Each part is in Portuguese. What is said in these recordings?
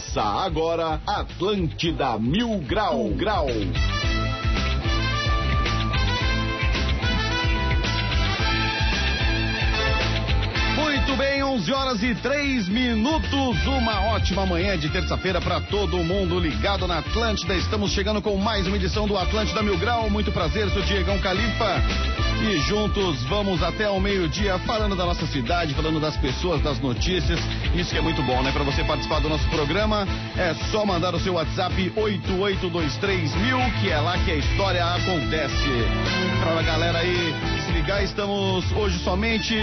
Começa agora Atlântida Mil Grau Grau. Muito bem, 11 horas e 3 minutos. Uma ótima manhã de terça-feira para todo mundo ligado na Atlântida. Estamos chegando com mais uma edição do Atlântida Mil Grau. Muito prazer, sou Diegão Califa. E juntos vamos até ao meio-dia falando da nossa cidade, falando das pessoas, das notícias. Isso que é muito bom, né? Para você participar do nosso programa, é só mandar o seu WhatsApp 8823 que é lá que a história acontece. Para a galera aí se ligar, estamos hoje somente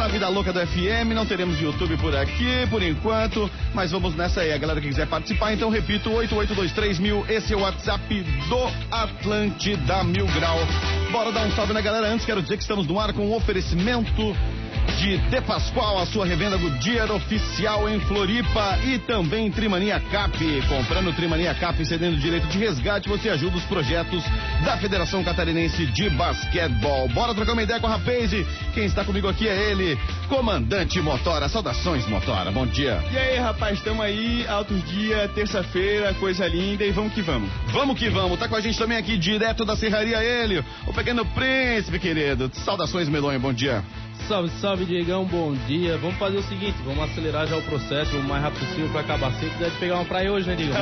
na Vida Louca do FM. Não teremos YouTube por aqui, por enquanto, mas vamos nessa aí. A galera que quiser participar, então repito, 8823 esse é o WhatsApp do Atlântida Mil Grau. Bora dar um salve na galera. Antes quero dizer que estamos no ar com um oferecimento de De Pascoal, a sua revenda Goodyear oficial em Floripa e também Trimania Cap. Comprando Trimania Cap e cedendo direito de resgate, você ajuda os projetos da Federação Catarinense de Basquetebol. Bora trocar uma ideia com a Rapaze. Quem está comigo aqui é ele, Comandante Motora. Saudações, Motora. Bom dia. E aí, rapaz, estamos aí, altos dia, terça-feira, coisa linda e vamos que vamos. Vamos que vamos. Tá com a gente também aqui direto da Serraria ele, o pequeno príncipe, querido. Saudações, Melonha. Bom dia. Salve, salve, Diegão, bom dia. Vamos fazer o seguinte, vamos acelerar já o processo o mais rápido possível para acabar cedo. Deve pegar uma praia hoje, né, Diegão?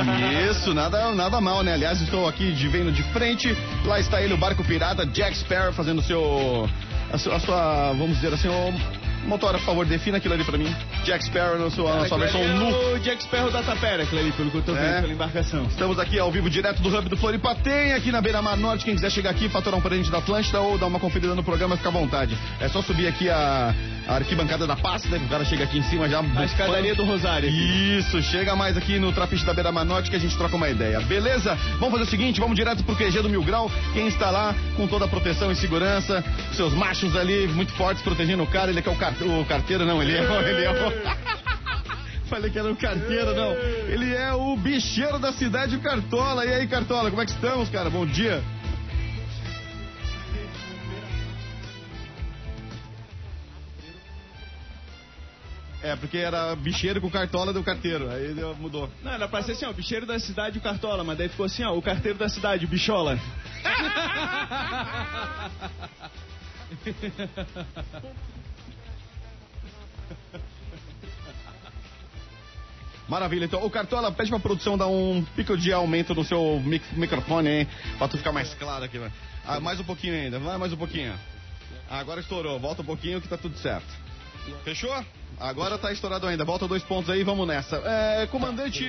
Isso, nada, nada mal, né? Aliás, estou aqui de vendo de frente. Lá está ele, o barco pirata Jack Sparrow, fazendo seu. A sua, a sua vamos dizer assim, o Motora, por favor, defina aquilo ali pra mim. Jack Sparrow na sua, na sua versão é nu. o Jack Sparrow da Tapera, aquilo ali, pelo que eu tô vendo, É. pela embarcação. Estamos aqui ao vivo, direto do Hub do Floripa. Tem aqui na Beira Mar Norte. Quem quiser chegar aqui, faturar um presente da Atlântida ou dar uma conferida no programa, fica à vontade. É só subir aqui a, a arquibancada da paz, né? que O cara chega aqui em cima já. A escadaria do Rosário. aqui. Isso, chega mais aqui no Trapiche da Beira Mar Norte que a gente troca uma ideia. Beleza? Vamos fazer o seguinte, vamos direto pro QG do Mil Grau. Quem está lá com toda a proteção e segurança, seus machos ali muito fortes protegendo o cara, ele é é o, car o carteiro, não, ele é, o- ele é o... Falei que era o carteiro, não. Ele é o bicheiro da cidade, o Cartola. E aí, Cartola, como é que estamos, cara? Bom dia. É, porque era bicheiro com cartola do carteiro. Aí mudou. Não, era pra ser assim, ó, o bicheiro da cidade e o cartola, mas daí ficou assim, ó, o carteiro da cidade, o bichola. Maravilha, então o Cartola pede pra produção dar um pico de aumento no seu mic- microfone, hein? Pra tu ficar mais claro aqui, vai. Ah, mais um pouquinho ainda, vai mais um pouquinho. Ah, agora estourou, volta um pouquinho que tá tudo certo. Fechou? Agora tá estourado ainda, volta dois pontos aí, vamos nessa. É, comandante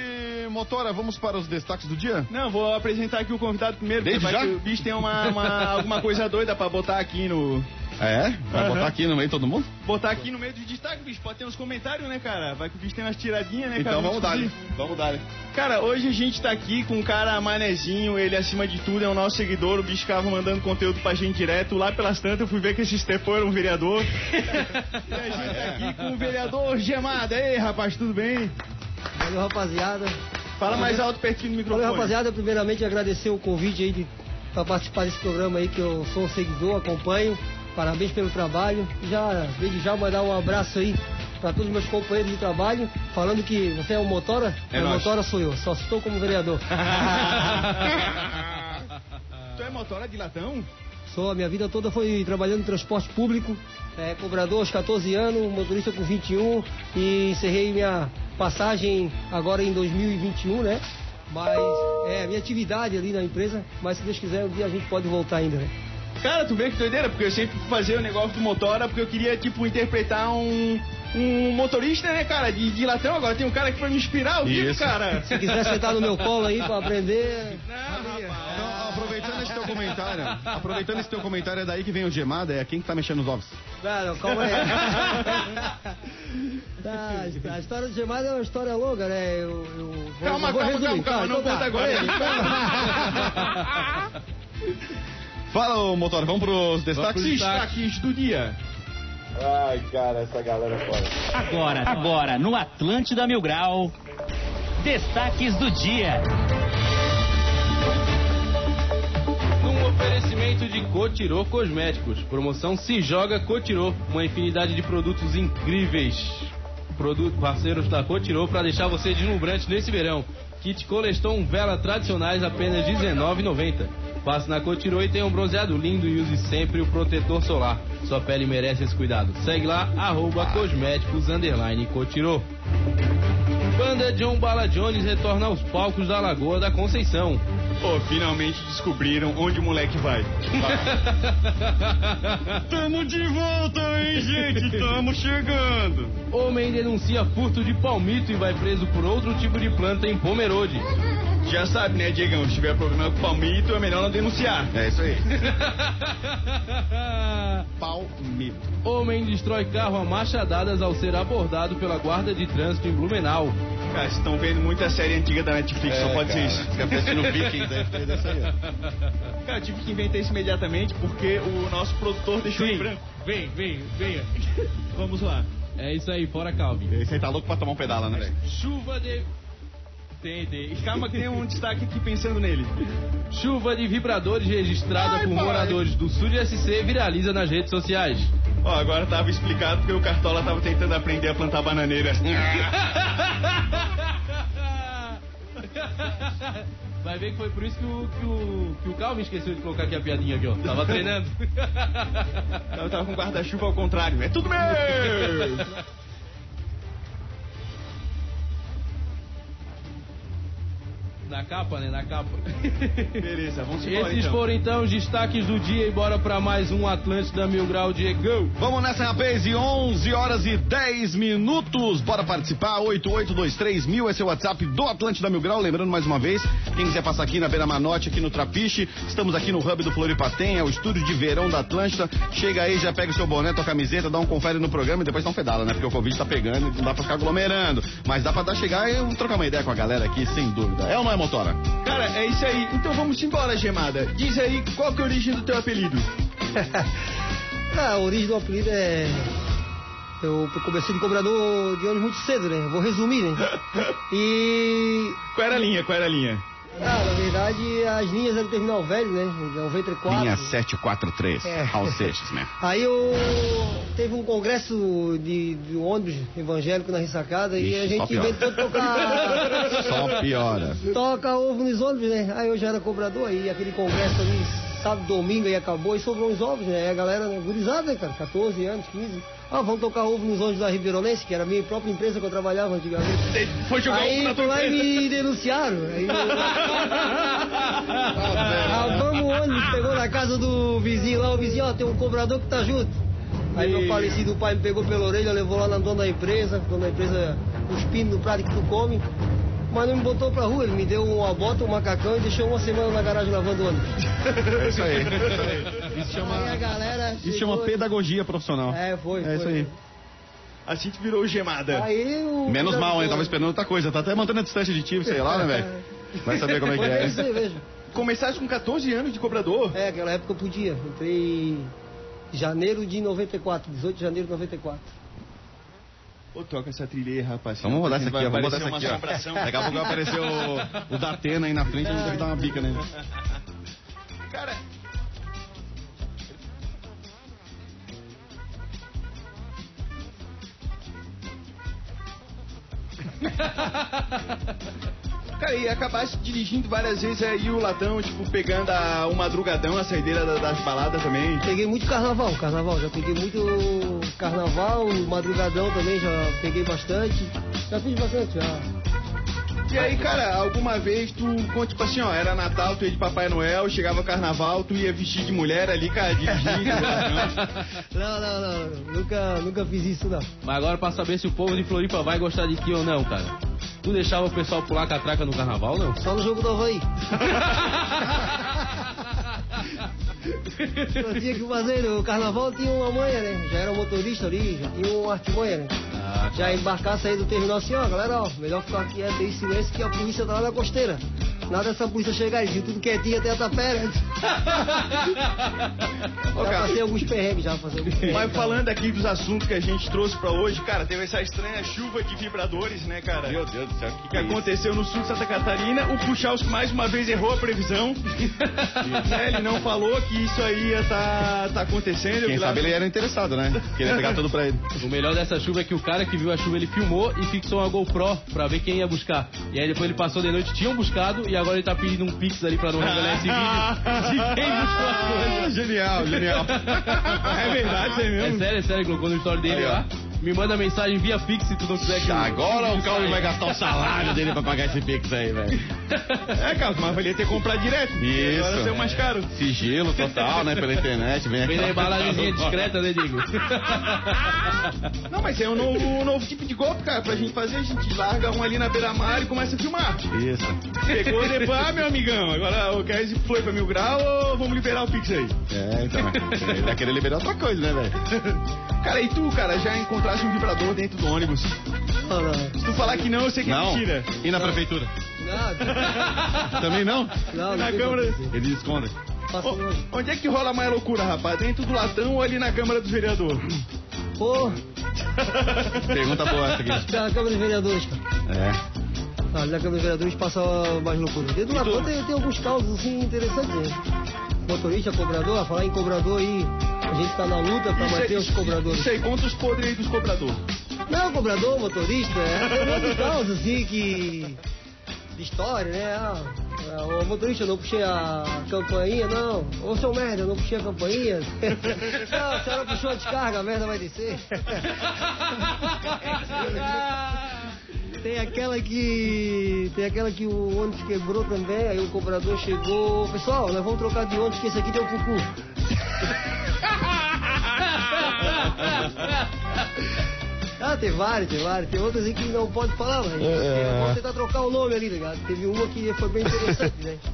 Motora, vamos para os destaques do dia? Não, vou apresentar aqui o convidado primeiro, Desde já? o bicho tem uma, uma- alguma coisa doida pra botar aqui no... É? Vai Aham. botar aqui no meio todo mundo? Botar aqui no meio do destaque, bicho, pode ter uns comentários, né, cara? Vai que o bicho tem umas tiradinhas, né, cara? Então vamos dar, vamos dar. Cara, hoje a gente tá aqui com um cara manezinho, ele acima de tudo é o nosso seguidor, o bicho ficava mandando conteúdo pra gente direto. Lá pelas tantas eu fui ver que esse Stefan era um vereador. e a gente tá aqui com o vereador Gemada. Ei, rapaz, tudo bem? Valeu, rapaziada. Fala mais alto pertinho do microfone. Valeu, rapaziada. Primeiramente, agradecer o convite aí de, pra participar desse programa aí, que eu sou um seguidor, acompanho. Parabéns pelo trabalho. Já, desde já, mandar um abraço aí para todos os meus companheiros de trabalho, falando que você é o motora, É o motora sou eu, só estou como vereador. tu é motora de latão? Sou, a minha vida toda foi trabalhando em transporte público, é, cobrador aos 14 anos, motorista com 21 e encerrei minha passagem agora em 2021, né? Mas é a minha atividade ali na empresa, mas se Deus quiser, um dia a gente pode voltar ainda, né? Cara, tu vê que doideira, porque eu sempre fazia o negócio do motora, porque eu queria, tipo, interpretar um, um motorista, né, cara, de, de latão. Agora tem um cara que vai me inspirar, ao vivo, cara. Se quiser sentar no meu colo aí para aprender. Não. Então, aproveitando esse teu comentário, aproveitando esse teu comentário, é daí que vem o gemada, é quem que tá mexendo os ovos. Não, calma aí. Tá, a história do Gemada é uma história longa, né? Eu, eu vou, Calma, eu vou calma, resumir. calma, calma, não então conta tá. agora. Fala, ô motor, vamos pros Vamos destaques? destaques do dia. Ai, cara, essa galera é foda. Agora, agora, no Atlântida Mil Grau, destaques do dia. Num oferecimento de Cotirô Cosméticos. Promoção Se Joga Cotirô. Uma infinidade de produtos incríveis. produtos parceiros da Cotirô para deixar você deslumbrante nesse verão. Kit Coleston Vela tradicionais apenas R$19,90. Passe na Cotirô e tenha um bronzeado lindo e use sempre o protetor solar. Sua pele merece esse cuidado. Segue lá, arroba cosméticos, underline Cotirô. Banda John Bala Jones retorna aos palcos da Lagoa da Conceição. Pô, finalmente descobriram onde o moleque vai. Tamo de volta, hein, gente? Tamo chegando. Homem denuncia furto de palmito e vai preso por outro tipo de planta em Pomerode. Já sabe, né, Diegão? Se tiver problema com palmito, é melhor não denunciar. É isso aí. Palmito. Homem destrói carro a machadadas ao ser abordado pela guarda de trânsito em Blumenau. Cara, vocês estão vendo muita série antiga da Netflix, só pode ser isso. Fica assistindo Vikings, aí ó. Cara, tive que inventar isso imediatamente porque o nosso produtor deixou em branco. vem, vem, venha. Vamos lá. É isso aí, fora Calvin. Esse aí tá louco pra tomar um pedala, né, velho? Chuva de. Tem, tem. Calma que tem um destaque aqui pensando nele. Chuva de vibradores registrada Ai, por pai. moradores do sul de SC viraliza nas redes sociais. Ó, agora tava explicado porque o Cartola tava tentando aprender a plantar bananeira. Vai ver que foi por isso que o, que o, que o Calvin esqueceu de colocar aqui a piadinha aqui, ó. Tava treinando. Eu tava com guarda-chuva ao contrário. É tudo meu! Na capa, né? Na capa. Beleza, vamos embora Esses então. foram então os destaques do dia e bora pra mais um Atlântida Mil Grau Diego. Vamos nessa, rapaz, e 11 horas e 10 minutos. Bora participar, 8823 mil, esse é o WhatsApp do Atlântida Mil Grau. Lembrando mais uma vez, quem quiser passar aqui na Beira Manote, aqui no Trapiche, estamos aqui no Hub do Floripatem, é o estúdio de verão da Atlântida. Chega aí, já pega o seu boné, tua camiseta, dá um confere no programa e depois dá um pedala, né? Porque o Covid tá pegando e não dá pra ficar aglomerando. Mas dá pra dar chegar e trocar uma ideia com a galera aqui, sem dúvida. É ou não é, Motora? Cara, é isso aí. Então vamos embora, Gemada. Diz aí qual que é a origem do teu apelido. Ah, a origem do apelido é. Eu comecei de cobrador de ônibus muito cedo, né? Vou resumir, né? E. Qual era a linha? Qual era a linha? Ah, na verdade, as linhas eram do terminal velho, né? 94. Linha 743, É. Raul Seixas, né? Aí eu teve um congresso de, de ônibus evangélico na ressacada e a gente inventou tocar. Só piora. toca ovo nos ônibus, né? Aí eu já era cobrador, aí aquele congresso ali, sábado, domingo, aí acabou e sobrou uns ovos, né? Aí a galera, né, gurizada, né, cara? 14 anos, 15. Ah, vamos tocar ovo nos ônibus da Ribeironense, que era a minha própria empresa que eu trabalhava antigamente. Foi jogar ovo Aí foi tua lá e me denunciaram. Aí ah, vamos o ônibus, pegou na casa do vizinho lá, o vizinho, ó, tem um cobrador que tá junto. Aí meu falecido pai me pegou pela orelha, levou lá na dona da empresa, dona da empresa, os pinos no prato que tu come. Mas não me botou pra rua, ele me deu uma bota, um macacão e deixou uma semana na garagem lavando ônibus. É isso aí. Isso Aí a chama, galera. isso chama pedagogia profissional. É, foi. É foi. isso aí. A gente virou Gemada. Aí o. Menos mal, hein? Tava esperando outra coisa. Tá até mantendo a distância de tiro, sei lá, né, velho? Vai saber como é que é. isso aí, veja. Começaste com 14 anos de cobrador? É, aquela época eu podia. Entrei em janeiro de 94, 18 de janeiro de 94. Pô, toca essa trilha aí, rapaz. Vamos rodar essa Vai aqui, ó. Vamos rodar essa uma aqui, ó. Daqui a pouco vai aparecer o, o Datena aí na frente a gente que dar uma bica nele. Cara, Cara, e acabaste dirigindo várias vezes aí o latão, tipo, pegando a, o madrugadão, a saideira da- das baladas também. Peguei muito carnaval, carnaval, já peguei muito carnaval, madrugadão também, já peguei bastante. Já fiz bastante, já. E aí, cara, alguma vez tu, tipo assim, ó, era Natal, tu ia de Papai Noel, chegava Carnaval, tu ia vestir de mulher ali, cara, dirigindo. Não, não, não, nunca, nunca fiz isso não. Mas agora pra saber se o povo de Floripa vai gostar de ti ou não, cara. Tu deixava o pessoal pular catraca no carnaval, não? Só no jogo do Havaí. Eu tinha que fazer, o carnaval tinha uma manha, né? Já era motorista ali, já tinha uma artimanha, né? Ah, Já embarcar, sair do terminal assim, ó, galera, ó, melhor ficar quieto aí, silêncio, que a polícia tá lá na costeira. Nada essa polícia chegar, viram tudo quietinho até a tapera. Ô, Já cara, passei alguns perrengues, já alguns perrengues. Mas falando aqui dos assuntos que a gente trouxe pra hoje, cara, teve essa estranha chuva de vibradores, né, cara? Meu Deus do céu, o que, que que é isso? aconteceu no sul de Santa Catarina. O Puchalski mais uma vez errou a previsão. Né, Ele não falou que isso aí ia tá, tá acontecendo. Quem sabe ele era interessado, né? Queria pegar tudo pra ele. O melhor dessa chuva é que o cara que viu a chuva, ele filmou e fixou uma GoPro pra ver quem ia buscar. E aí depois ele passou de noite, tinham buscado, e agora ele tá pedindo um pix ali pra não revelar esse vídeo de quem buscou as coisas. Genial, genial. É verdade, isso aí É mesmo. sério, é sério, colocou no story dele Aí, ó. Me manda mensagem via Pix se tu não quiser que eu- Agora o Calvin vai gastar o salário dele pra pagar esse pix aí, velho. É, cara, mas valia ter comprado direto. Isso. Agora saiu mais caro. Sigilo total, né? Pela internet. Vem Vem na embalagenzinha discreta, né, Diego? Não, mas é um novo, um novo tipo de golpe, cara, pra gente fazer. A gente larga um ali na beira-mar e começa a filmar. Isso. Pegou depois, ah, meu amigão, agora o Kers foi pra mil grau ou vamos liberar o Pix aí? É, então. Ele vai querer liberar outra coisa, né, velho? Cara, e tu, cara, já encontraste um vibrador dentro do ônibus? Se tu falar que não, eu sei que é Não. mentira. E na prefeitura? Não, Também não? não, Na Câmara-. Eles escondem. Passa onde é que rola mais loucura, rapaz? Dentro do latão ou ali na Câmara dos Vereadores? Pô, Pergunta boa essa aqui. na Câmara dos Vereadores, cara. É. Ah, ali na Câmara dos Vereadores passa mais loucura. Dentro do Latão tem, tem alguns casos assim interessantes, né? Motorista, cobrador, a falar em cobrador aí, a gente tá na luta aí- manter os cobradores. Isso aí, conta os podres aí dos cobradores. Não, cobrador, motorista, é, um causas assim que. de história, né? Ah, ah, o motorista eu não puxei a campainha, não. Ô seu merda, não puxei a campainha. não, a senhora puxou a descarga, a merda vai descer. Tem aquela que. Tem aquela que o ônibus quebrou também, aí o cobrador chegou. Pessoal, nós vamos trocar de ônibus que esse aqui deu cucu. Ah, tem vários, tem vários. Tem outras aí que não pode falar, mas É. vamos tentar trocar o nome ali, ligado? Teve uma que foi bem interessante, né?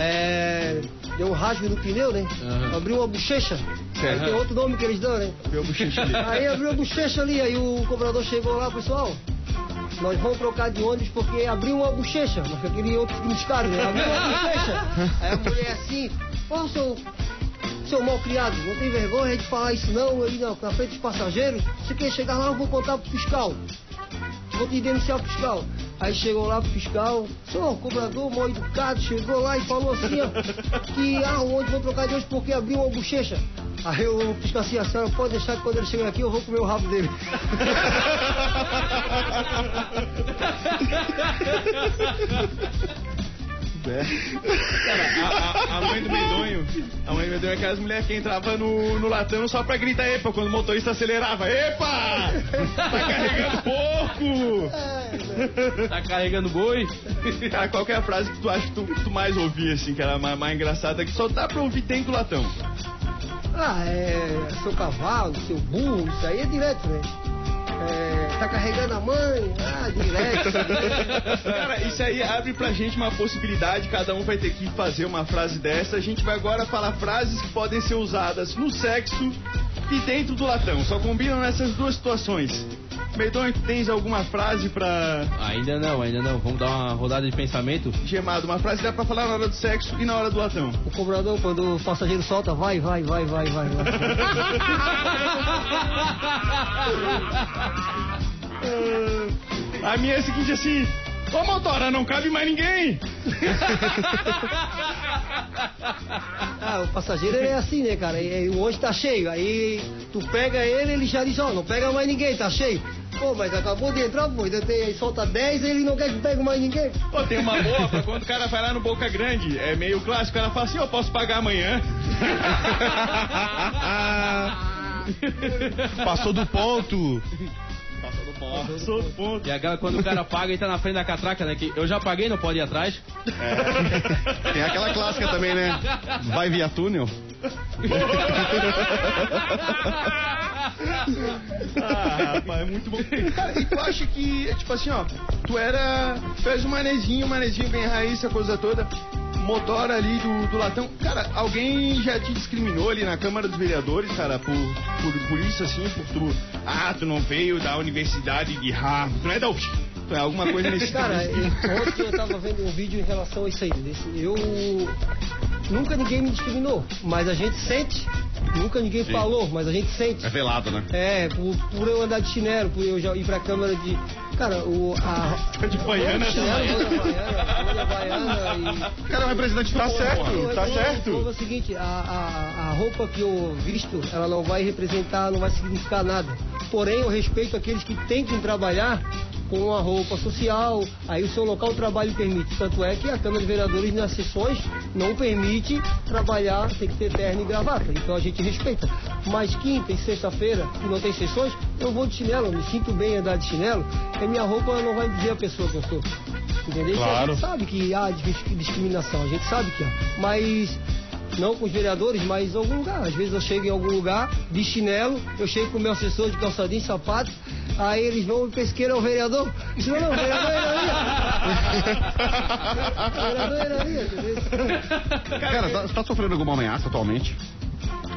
É. Deu um rasgo no pneu, né? Aham. Abriu uma bochecha. Aí tem outro nome que eles dão, né? Meu bochecha ali. Aí abriu a bochecha ali, aí o cobrador chegou lá, pessoal. Nós vamos trocar de ônibus porque abriu uma bochecha, mas eu queria outro significado, né? Abriu uma bochecha. Aí a mulher assim, ô seu, seu mal criado, não tem vergonha de falar isso não aí na, na frente dos passageiros? Se quer chegar lá, eu vou contar pro fiscal. Vou te denunciar pro fiscal. Aí chegou lá pro fiscal, senhor cobrador mal educado, chegou lá e falou assim, ó, que ah, o ônibus vou trocar de ônibus porque abriu uma bochecha. Aí o fiscal assim, a senhora pode deixar que quando ele chegar aqui eu vou comer o rabo dele. Cara, a, a- a mãe do medonho, a mãe do medonho é aquelas mulheres que entravam no, no latão só pra gritar epa quando o motorista acelerava. Epa! Tá carregando pouco! Tá carregando boi? Cara, qual que é a frase que tu acha que tu, tu mais ouvia, assim, que era mais, mais engraçada, que só dá pra ouvir dentro do latão? Ah, é. Seu cavalo, seu burro, isso aí é direto, né? É, tá carregando a mãe, ah, direto. Cara, isso aí abre pra gente uma possibilidade, cada um vai ter que fazer uma frase dessa. A gente vai agora falar frases que podem ser usadas no sexo e dentro do latão. Só combinam nessas duas situações. Tu tens alguma frase pra. Ainda não, ainda não. Vamos dar uma rodada de pensamento. Gemado, uma frase dá pra falar na hora do sexo e na hora do latão. O cobrador, quando o passageiro solta, vai, vai, vai, vai, vai. vai. A minha é a seguinte assim. Ô motora, não cabe mais ninguém! Ah, o passageiro é assim, né, cara? E, e o ônibus tá cheio. Aí tu pega ele, ele já diz, ó, não pega mais ninguém, tá cheio. Pô, mas acabou de entrar, pô, ainda tem, aí solta 10 ele não quer que pegue mais ninguém. Pô, tem uma boa pra quando o cara vai lá no Boca Grande. É meio clássico, ela fala assim, eu posso pagar amanhã. Passou do ponto. Do ponto. E aquela quando o cara paga e tá na frente da catraca, né? Que eu já paguei, não pode ir atrás. É. Tem aquela clássica também, né? Vai via túnel. Ah, rapaz, é muito bom. Cara, e tu acha que, tipo assim, ó, tu era. Tu és um manezinho, um manezinho bem raiz, essa coisa toda. Motor ali do, do latão. Cara, alguém já te discriminou ali na Câmara dos Vereadores, cara, por, por, por isso, assim, por tu. Ah, tu não veio da Universidade de Harvard, tu não é da UFSC. É alguma coisa nesse Cara, eu- ontem eu tava vendo um vídeo em relação a isso aí. Eu. nunca ninguém me discriminou, mas a gente sente. Nunca ninguém Sim. falou, mas a gente sente. É velado, né? É, por, por eu andar de chinelo, por eu já ir pra câmara de. Cara, o. A, De baiana, de chinelo, toda baiana, baiana e. Cara, um representante Tá povo, certo. mano. tá O- o- certo. o- É o seguinte, a, a, a roupa que eu visto, ela não vai representar, não vai significar nada. Porém, eu respeito aqueles que tentam trabalhar com a roupa social, aí o seu local de trabalho permite. Tanto é que a Câmara de Vereadores nas sessões não permite trabalhar, tem que ter terno e gravata. Então a gente respeita. Mas quinta e sexta-feira, que não tem sessões, eu vou de chinelo, eu me sinto bem em andar de chinelo, porque a minha roupa não vai dizer a pessoa que eu sou. Entendeu? Isso A Claro. gente sabe que há dis- discriminação, a gente sabe que há. Mas não com os vereadores, mas em algum lugar. Às vezes eu chego em algum lugar de chinelo, eu chego com o meu assessor de calçadinho, sapato, aí eles vão e pesqueira o vereador. Isso não, o vereador é O vereador é Irania, entendeu? Cara, tá- você tá sofrendo alguma ameaça atualmente?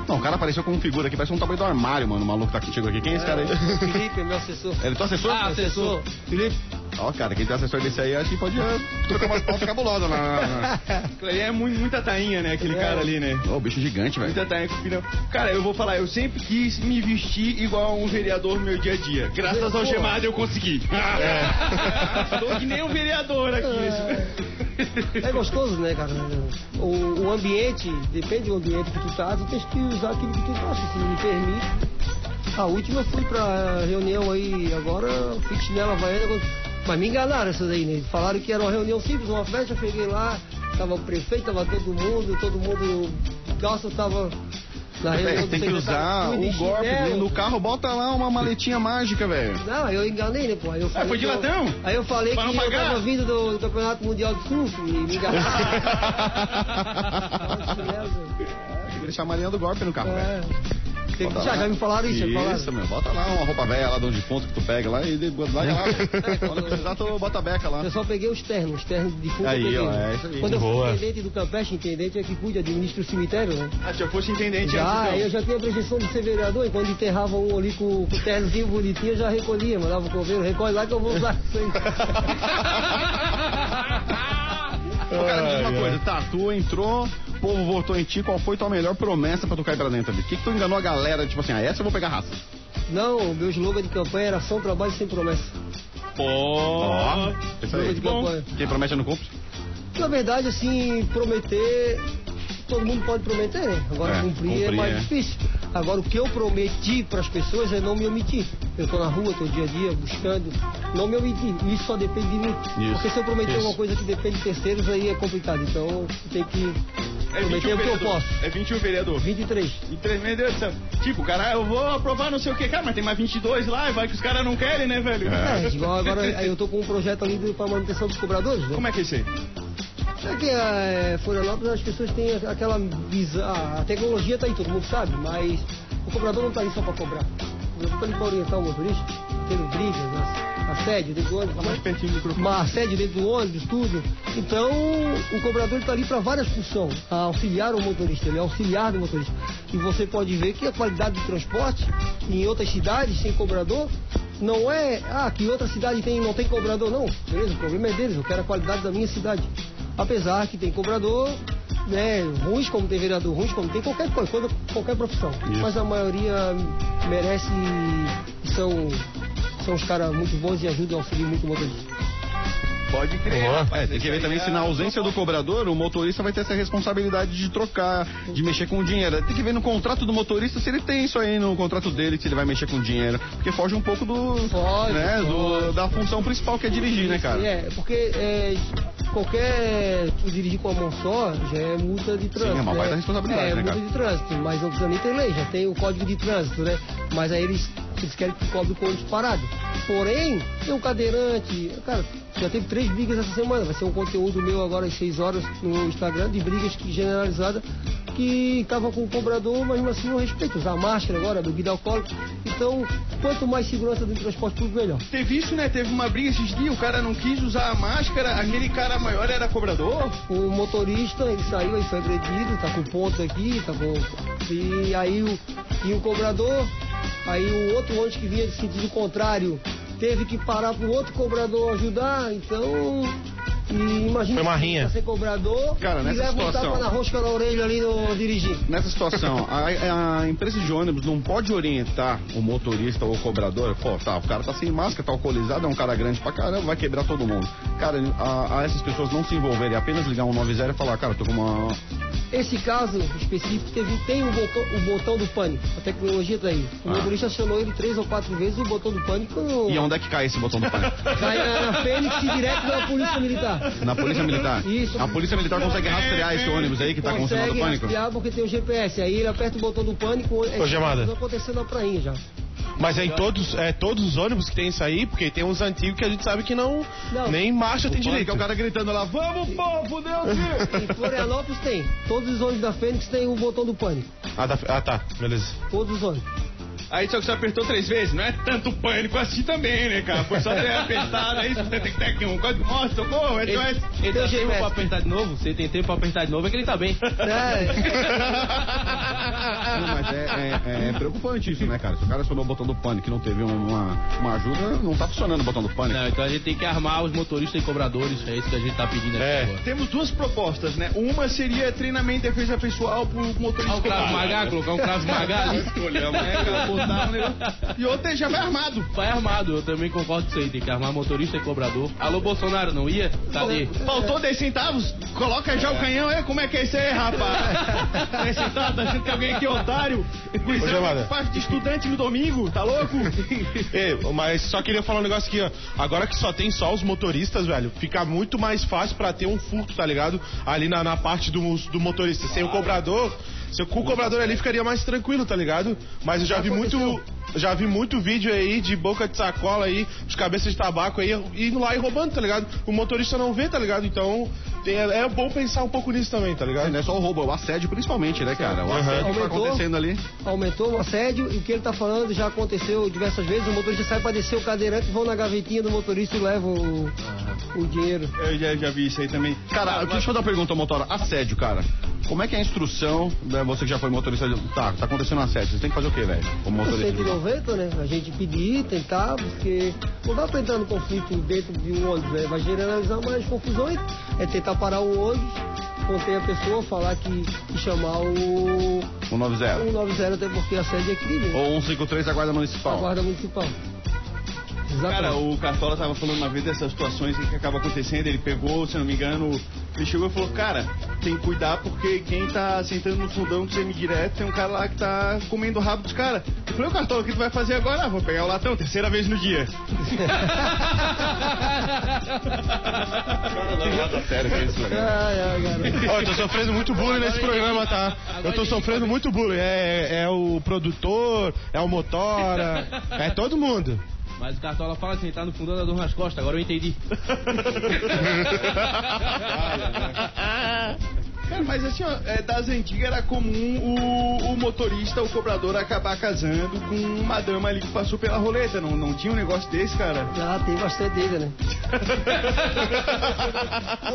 Não, o cara apareceu com uma figura aqui, parece um tamanho do armário, mano. O maluco tá contigo aqui. Quem é esse cara aí? O Felipe é meu assessor. Ele é teu assessor? Ah, assessor. Felipe. Ó, cara, quem tem assessor desse aí, acho que pode eh, trocar umas pautas cabulosas lá. Aquilo ali é muito, muita tainha, né? Aquele É. cara ali, né? Ô, bicho gigante, velho. Muita tainha com pneu. Cara, eu vou falar, eu sempre quis me vestir igual um vereador no meu dia a dia. Graças ao Pô. Gemado eu consegui. É. Tô que nem um vereador aqui. esse- É gostoso, né, cara? O, o ambiente, depende do ambiente que tu tá, tu tens que usar aquilo que tu gosta, se me permite. A última eu fui pra reunião aí, agora fui chinela havaiana, mas me enganaram essas aí, né? Falaram que era uma reunião simples, uma festa, eu cheguei lá, tava o prefeito, tava todo mundo, todo mundo, calça tava na reunião Velho, tem que usar fui de o golpe chinelo. no carro, bota lá uma maletinha mágica, velho. Não, eu enganei, né, pô? Aí eu falei foi de que eu- latão? Aí eu falei Pra que eu tava vindo do, do Campeonato Mundial de Surf e me velho. Que deixar a malinha do golpe no carro, velho. É. Tem que deixar, lá. já me falaram isso, já me falaram. Isso, meu. Bota lá uma roupa velha lá de um defunto que tu pega lá e larga lá. Quando precisar, tu bota a beca lá. Eu só peguei os ternos, os ternos de fundo Aí, ó, é isso aí. Quando eu Boa. fui intendente do Campestre, intendente é que cuida, administra o cemitério, né? Ah, se eu fosse intendente Já, antes, eu já tinha a projeção de ser vereador, e quando enterrava um ali com, com o ternozinho bonitinho, eu já recolhia, mandava o coveiro, recolhe lá que eu vou usar isso aí. Ô, cara, me diz uma coisa, tá, tu entrou, povo votou em ti, qual foi tua melhor promessa pra tu cair pra dentro ali? O que que tu enganou a galera, tipo assim, ah, essa eu vou pegar raça? Não, o meu slogan de campanha era só um trabalho sem promessa. Pô. Ó, isso aí. de bom. campanha. Quem promete não cumpre? Na verdade, assim, prometer, todo mundo pode prometer, né? Agora É, cumprir, é cumprir, mais é. difícil. Agora, o que eu prometi para as pessoas é não me omitir. Eu tô na rua, tô dia a dia buscando, não me omitir. Isso só depende de mim. Isso, Porque se eu prometer isso. alguma coisa que depende de terceiros, aí é complicado. Então, tem que É prometer 21 o que eu posso. É 21 vereador. 23. E três, meu Deus do céu. Tipo, cara, eu vou aprovar não sei o que, cara, mas tem mais 22 lá e vai que os caras não querem, né, velho? É, igual agora eu tô com um projeto ali para manutenção dos cobradores, né? Como é que é isso aí? É que é, Florianópolis as pessoas têm aquela visão. A tecnologia tá aí, todo mundo sabe, mas o cobrador não tá ali só para cobrar. Cobrador tá ali para orientar o motorista, tendo brigas, né? assédio dentro do ônibus. Tá mais pertinho do microfone. Assédio dentro do ônibus, tudo. Então, o cobrador está ali para várias funções. A auxiliar o motorista, ele é auxiliar do motorista. E você pode ver que a qualidade de transporte em outras cidades sem cobrador não é, ah, que outra cidade tem, não tem cobrador, não. Beleza, o problema é deles, eu quero a qualidade da minha cidade. Apesar que tem cobrador, né, ruins como tem vereador, ruins como tem qualquer coisa, qualquer, profissão. Isso. Mas a maioria merece e são, são os caras muito bons e ajudam a auxiliar muito o motorista. Pode crer. É, rapaz, tem que ver também é- se na ausência do cobrador, o motorista vai ter essa responsabilidade de trocar, de mexer com o dinheiro. Tem que ver no contrato do motorista se ele tem isso aí no contrato dele, se ele vai mexer com o dinheiro. Porque foge um pouco do. Foge, né, do- foge. da função principal que é dirigir, né, cara? É, porque é, qualquer. Tu dirigir com a mão só já é multa de trânsito. é uma né? baita responsabilidade, É, né, multa cara? de trânsito, mas não precisa nem ter lei, já tem o código de trânsito, né? Mas aí eles, eles querem que cobre com ônibus parado. Porém, tem um cadeirante. Cara, já teve três brigas essa semana. Vai ser um conteúdo meu agora às 6 horas no Instagram de brigas que, generalizada que tava com o cobrador, mas assim não respeita. Usar máscara agora, bebida alcoólica. Então, quanto mais segurança do transporte público, melhor. Teve isso, né? Teve uma briga esses dias, o cara não quis usar a máscara, aquele cara maior era cobrador. O motorista, ele saiu, ele foi agredido, tá com ponto aqui, tá com. E aí o, e o cobrador, aí o outro ônibus que vinha de sentido contrário teve que parar pro outro cobrador ajudar, então E imagina Foi uma rinha. ser cobrador Cara, e nessa leva um situação- na rosca na orelha ali no dirigir. Nessa situação, a, a empresa de ônibus não pode orientar o motorista ou o cobrador. Pô, tá, o cara tá sem máscara, tá alcoolizado, é um cara grande pra caramba, vai quebrar todo mundo. Cara, a, a essas pessoas não se envolverem, apenas ligar um 90 e falar, cara, tô com uma. Esse caso específico teve, tem o botão, o botão do pânico. A tecnologia tá aí. O Ah. motorista acionou ele três ou quatro vezes e o botão do pânico E onde é que cai esse botão do pânico? cai na, na Fênix e direto na polícia militar. Na Polícia Militar. Isso. A Polícia Militar consegue rastrear esse ônibus aí que tá com o sinal do Consegue pânico? rastrear porque tem o GPS. Aí ele aperta o botão do pânico. É Ô, Gemada. Tá acontecendo na prainha já. Mas é em todos, é, todos os ônibus que tem isso aí, porque tem uns antigos que a gente sabe que não, Não. nem marcha tem direito. é o cara gritando lá, vamos povo, Deus! Em Florianópolis tem. Todos os ônibus da Fênix tem o botão do pânico. Ah, tá, ah, tá, beleza. Todos os ônibus. Aí só que você apertou três vezes, não é tanto pânico assim também, né, cara? Foi só ter apertado aí, você tem que ter aqui um código morte, socorro, é Ele, ele Teu tem tempo pra apertar de novo? Você tem tempo pra apertar de novo, é que ele tá bem. É, Não, mas é, é- é preocupante isso, né, cara? Se o cara acionou o botão do pânico e não teve uma, uma ajuda, não tá funcionando o botão do pânico. Não, então a gente tem que armar os motoristas e cobradores, é isso que a gente tá pedindo aqui É. agora. Temos duas propostas, né? Uma seria treinamento e defesa pessoal pro motorista. Ah, o Cravo Magá, colocar um Cravo Magá ali. Escolhemos, né, cara? Um negócio. E outra já vai armado. Vai armado, eu também concordo com isso aí, tem que armar motorista e cobrador. Alô, Bolsonaro, não ia? Cadê? Faltou 10 centavos? Coloca já o canhão aí, como é que é isso aí, rapaz? 10 centavos, tá achando que alguém aqui é otário? Gemada. parte de estudante no domingo, tá louco? Ei, mas só queria falar um negócio aqui, ó. Agora que só tem só os motoristas, velho, fica muito mais fácil pra ter um furto, tá ligado? Ali na, na parte do, do motorista. Sem o cobrador, se, com o cobrador ali ficaria mais tranquilo, tá ligado? Mas eu já vi muito. Já vi muito vídeo aí de boca de sacola aí, de cabeça de tabaco aí, indo lá e roubando, tá ligado? O motorista não vê, tá ligado? Então, tem- é bom pensar um pouco nisso também, tá É, ligado? não é só o roubo, é o assédio principalmente, né, cara? O assédio que tá Aumentou. acontecendo ali. aumentou o assédio e o que ele tá falando já aconteceu diversas vezes. O motorista sai pra descer o cadeirante, vão na gavetinha do motorista e levam o, o dinheiro. Eu já, já vi isso aí também. Cara, deixa eu dar uma pergunta, Motora. Assédio, cara. Como é que é a instrução, né, você que já foi motorista, de- tá, tá acontecendo um assédio, você tem que fazer o quê, velho? Como motorista. de- 190, né? A gente pedir, tentar, porque não dá pra entrar no conflito dentro de um ônibus, né? Vai generalizar mais confusões. É tentar parar o ônibus, conter a pessoa, falar que, que chamar o 190. 190, até porque assédio é crime. né? Ou 153 da Guarda A Municipal. guarda municipal. Cara, Exatamente. o Cartola tava falando uma vez dessas situações que acaba acontecendo. Ele pegou, se eu não me engano, ele chegou e falou: Cara, tem que cuidar porque quem tá sentando no fundão do semi-direto tem um cara lá que tá comendo o rabo dos caras. Eu falei: Ô Cartola, o que tu vai fazer agora? Ah, vou pegar o latão, terceira vez no dia. Sério, que é isso, garoto. Ó, eu tô sofrendo muito bullying nesse programa, tá? Eu tô sofrendo muito bullying. É, é o produtor, é o motora, é todo mundo. Mas o Cartola fala assim, tá no fundão da dor nas costas, agora eu entendi. Cara, mas assim, ó, é, das antigas era comum o, o motorista, o cobrador, acabar casando com uma dama ali que passou pela roleta. Não, não tinha um negócio desse, cara? Já tem bastante dele, né?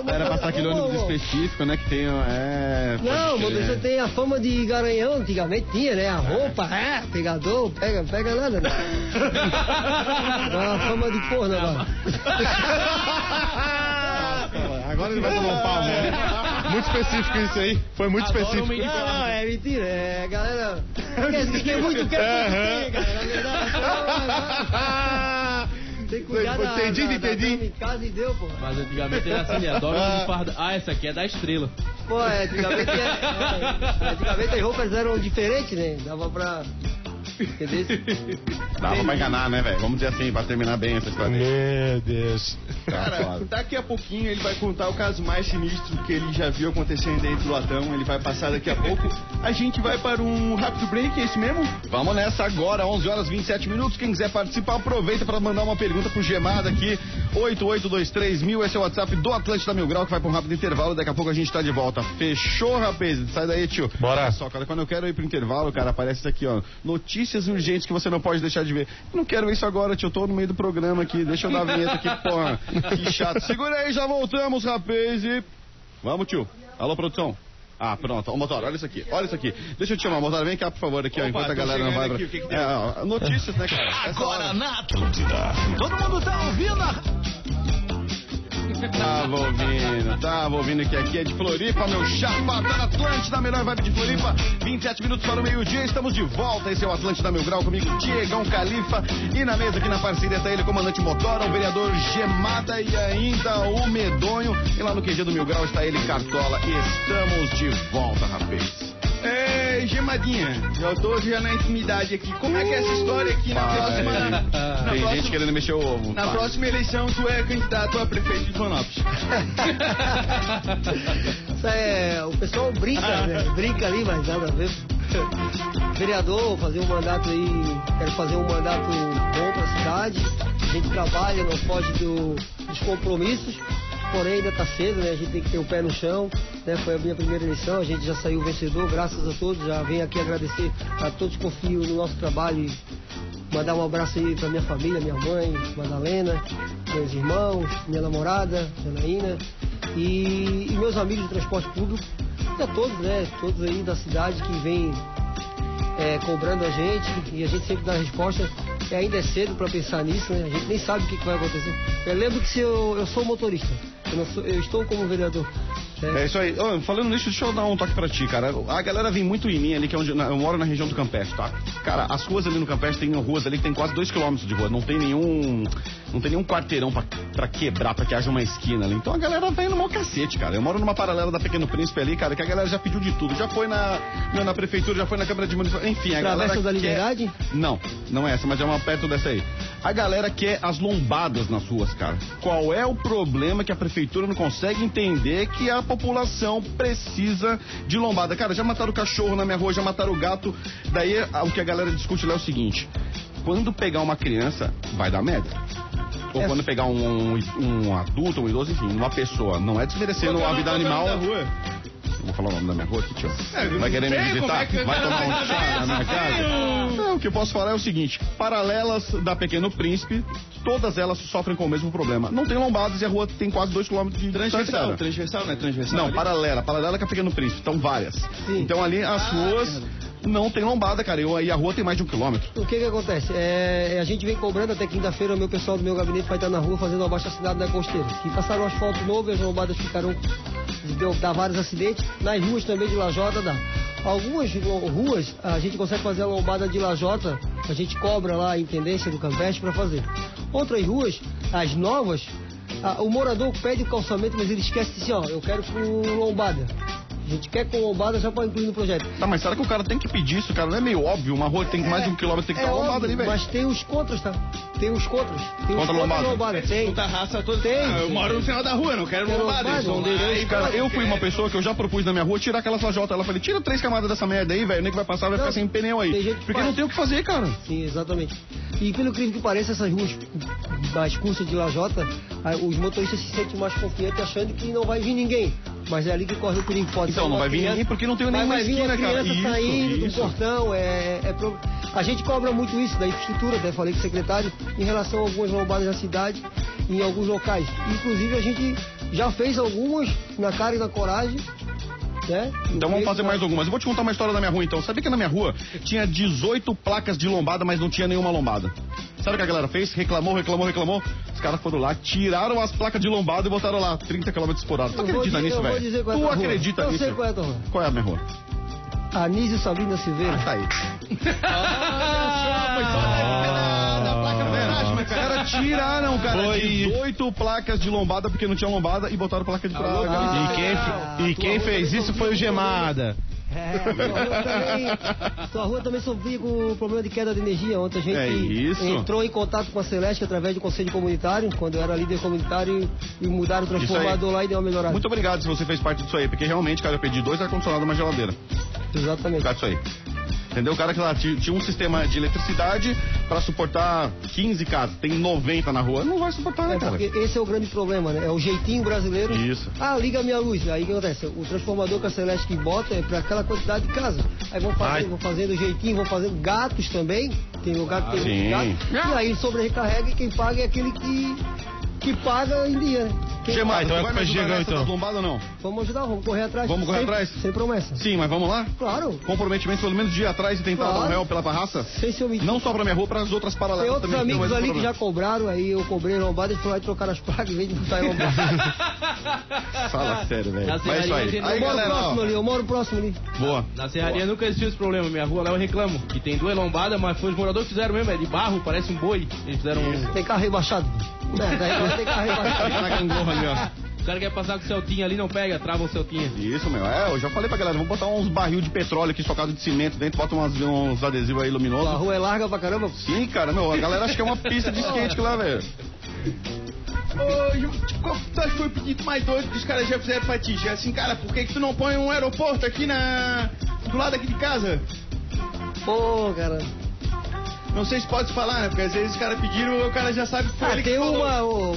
Era passar aquele ônibus específico, né, que tem, é... Não, crer. você tem a fama de garanhão, antigamente tinha, né? A roupa, é, pegador, pega, pega nada, né? Uma fama de porra, né, agora. Agora ele vai tomar um pau, né? Muito específico isso aí. Foi muito Adoro específico. Não, é mentira, é, galera. Quer, quer muito, quer muito. Na verdade, tem que cuidar da, Entendi, da, entendi. Da dama em casa e deu, pô. Mas antigamente era assim, né? Adoro de farda. Ah, essa aqui é da estrela. Pô, é, antigamente, é, é, antigamente as roupas eram diferentes, né? Dava pra. Entendeu? Dava pra enganar, né, velho? Vamos dizer assim, pra terminar bem essa história. Meu Deus. Tá, Cara, claro. daqui a pouquinho ele vai contar o caso mais sinistro que ele já viu acontecendo dentro do latão. Ele vai passar daqui a pouco. A gente vai para um rápido break, é isso mesmo? Vamos nessa agora, 11 horas 27 minutos. Quem quiser participar, aproveita para mandar uma pergunta pro Gemada aqui. 8823 mil, esse é o WhatsApp do Atlântida Mil Grau, que vai pra um rápido intervalo. Daqui a pouco a gente tá de volta. Fechou, rapaz? Sai daí, tio. Bora. Olha só, cara, quando eu quero ir pro intervalo, cara, aparece isso aqui, ó. Notícias urgentes que você não pode deixar de ver. Eu não quero isso agora, tio. Eu tô no meio do programa aqui. Deixa eu dar a vinheta aqui, porra. Que chato. Segura aí, já voltamos, rapaz. E... Vamos, tio. Alô, produção. Ah, pronto. Ô, motor, olha isso aqui. Olha isso aqui. Deixa eu te chamar, motor. Vem cá, por favor, aqui, ó, Opa, enquanto a galera não vai aqui, o que que? É, ó, notícias, né, cara? Agora na Atlântida. Todo mundo tá ouvindo a... Tava ouvindo, tava ouvindo que aqui é de Floripa, meu chapa da Atlântida, a melhor vibe de Floripa. 27 minutos para o meio-dia, estamos de volta. Esse é o Atlântida Mil Grau comigo, Diegão Califa. E na mesa aqui na parceria tá ele, comandante Motora, o vereador Gemada e ainda o Medonho. E lá no QG do Mil Grau está ele, Cartola. Estamos de volta, rapaz. Ei, Gemadinha, eu tô já na intimidade aqui. Como é que é essa história aqui na Pai. próxima... Na, Tem próxima, gente querendo mexer o ovo. na Pai. próxima eleição, tu é candidato a prefeito de Florianópolis. Isso é, o pessoal brinca, né? Brinca ali, mas nada a ver. Vereador, fazer um mandato aí, quero fazer um mandato bom pra cidade. A gente trabalha, não foge do- dos compromissos, porém ainda tá cedo, né? A gente tem que ter o pé no chão, né? Foi a minha primeira eleição, a gente já saiu vencedor, graças a todos. Já venho aqui agradecer a todos que confiam no nosso trabalho e mandar um abraço aí pra minha família, minha mãe, Madalena, meus irmãos, minha namorada, Janaína, e, e meus amigos de transporte público, e a todos, né? Todos aí da cidade que vêm é, cobrando a gente e a gente sempre dá a resposta. E ainda é cedo para pensar nisso, né? A gente nem sabe o que, que vai acontecer. Eu lembro que se eu, eu sou motorista, eu, sou- eu estou como vereador. Né? É isso aí. Ô, falando nisso, deixa eu dar um toque pra ti, cara. A galera vem muito em mim ali, que é onde na- eu moro na região do Campestre, tá? Cara, as ruas ali no Campestre tem ruas ali que tem quase dois quilômetros de rua. Não tem nenhum. Não tem nenhum quarteirão pra, pra quebrar, pra que haja uma esquina ali. Então a galera vem no mau cacete, cara. Eu moro numa paralela da Pequeno Príncipe ali, cara, que a galera já pediu de tudo. Já foi na, na, na prefeitura, já foi na Câmara de Municipal. Enfim, a Travessa galera. da quer- Liberdade? Não, não é essa, mas é uma perto dessa aí. A galera quer as lombadas nas ruas, cara. Qual é o problema que a prefeitura não consegue entender que a população precisa de lombada? Cara, já mataram o cachorro na minha rua, já mataram o gato. Daí o que a galera discute lá é o seguinte: quando pegar uma criança, vai dar merda. Ou É. quando pegar um, um, um adulto, um idoso, enfim, uma pessoa. Não é desmerecendo a vida animal. Da rua. Vou falar o nome da minha rua aqui, tio. É, Vai querer me visitar? é que- Vai tomar um chá na minha casa? Não, o que eu posso falar é o seguinte: paralelas da Pequeno Príncipe, todas elas sofrem com o mesmo problema. Não tem lombadas e a rua tem quase 2 km de. Transversal, transversal, não é transversal? Não, ali? paralela, paralela com a Pequeno Príncipe, então várias. Sim. Então ali as Ah, ruas não tem lombada, cara. Eu, e a rua tem mais de um quilômetro. O que que acontece? É, a gente vem cobrando até quinta-feira, o meu pessoal do meu gabinete vai estar na rua fazendo um abaixo-assinado na costeira. Que passaram o asfalto novo e as lombadas ficaram. Deu, dá vários acidentes. Nas ruas também de Lajota dá. Algumas ru- ruas a gente consegue fazer a lombada de Lajota, a gente cobra lá a intendência do Campestre para fazer. Outras ruas, as novas, a- o morador pede o calçamento, mas ele esquece dizer, ó, eu quero com lombada. A gente quer com lombada já para incluir no projeto. Tá, mas será que o cara tem que pedir isso, cara? Não é meio óbvio? Uma rua que tem mais de um quilômetro, tem que É estar lombada ali, velho. Mas tem os contras, tá? Tem os contras. Tem os Contra contras lombada. lombada. Tem. Puta raça toda. Tem. Ah, eu moro no final da rua, não quero Quero lombada. lombada, não. e cara, falam eu fui uma é- pessoa que eu já propus na minha rua tirar aquelas lajotas. Ela falei, tira três camadas dessa merda aí, velho. Nem que vai passar, vai Não, ficar sem pneu aí. tem Porque faz. não tem o que fazer, cara. Sim, exatamente. E pelo incrível que pareça, essas ruas mais curtas de Lajota, os motoristas se sentem mais confiantes achando que não vai vir ninguém. Mas é ali que corre o perigo. Pode Então, não vai vir criança- ninguém porque não tem nenhuma vai vir uma esquina, cara. criança Isso, saindo isso. do portão. É, é pro- A gente cobra muito isso da infraestrutura, até falei com o secretário, em relação a algumas lombadas na cidade, em alguns locais. Inclusive, a gente já fez algumas na cara e na coragem. Né? Então vamos fazer mais algumas. Eu vou te contar uma história da minha rua então. Sabia que na minha rua tinha 18 placas de lombada, mas não tinha nenhuma lombada? Sabe o que a galera fez? Reclamou, reclamou, reclamou. Os caras foram lá, tiraram as placas de lombada e botaram lá 30 km por hora. Tu acredita nisso, velho? é Tu tua rua. acredita Eu nisso? sei qual é a tua rua. Qual é a minha rua? Anísio Sabrina Silveira. Ah, tá aí. Os caras tiraram, cara, Foi- 18 placas de lombada porque não tinha lombada e botaram placa de pra Ah, E quem, Ah, e quem fez isso sofreu foi o com Gemada. É, tua rua também, também sofria com o problema de queda de energia. Ontem a gente É isso. entrou em contato com a Celeste através do conselho comunitário, quando eu era líder comunitário, e mudaram o transformador lá e deu uma melhorada. Muito obrigado se você fez parte disso aí, porque realmente, cara, eu pedi dois ar-condicionados e uma geladeira. Exatamente. Por causa disso aí. Entendeu? O cara que lá ti- tinha um sistema de eletricidade pra suportar 15 casas, tem 90 na rua, não vai suportar, né, cara? esse é o grande problema, né? É o jeitinho brasileiro. Isso. Ah, liga a minha luz. Aí o que acontece? O transformador que a Celeste que bota é para aquela quantidade de casas. Aí vão Ai. fazendo, vão fazendo o jeitinho, vão fazendo gatos também. Tem lugar que tem sim. muito gato. E aí sobre-recarrega e quem paga é aquele que, que paga em dia, né? Gemado, então tu é vai me ajudar nessa então. das lombadas ou não? Vamos ajudar, vamos correr atrás. Vamos correr sem, atrás? Sem promessa. Sim, mas vamos lá? Claro. Comprometimento pelo menos de ir atrás e tentar Claro. dar um réu pela barraça? Sem se omitir. Não só pra minha rua, para as outras Tem paralelas outros também. amigos tem ali que já cobraram, aí eu cobrei lombada e fui lá e trocar as placas em vez de botar em lombada. Fala sério, velho. Na Mas isso aí. serraria Aí, eu moro galera, próximo ó. ali, eu moro próximo ali. Boa. Na serraria nunca existiu esse problema. Minha rua lá eu reclamo. Que tem duas lombadas, mas foi os moradores que fizeram mesmo. É de barro, parece um boi. Eles fizeram um. Tem carro rebaixado. É, daí tem carro Aí rebaixado. na gangorra ali, ó. O cara quer passar com o Celtinha ali, não pega, trava o Celtinha. Isso, meu. É, eu já falei pra galera, vamos botar uns barril de petróleo aqui socado de cimento dentro, bota umas, uns adesivos aí A luminosos. rua é larga pra caramba. Sim, cara, meu, a galera acha que é uma pista de skate lá, velho. Ô, Ju, qual tu acha que foi o pedido mais doido que os caras já fizeram pra ti? Já Assim, cara, por que, que tu não põe um aeroporto aqui na. do lado aqui de casa? Pô, cara. Não sei se pode falar, né? Porque às vezes os caras pediram o cara já sabe que foi Ah, ele que tem falou. uma ô,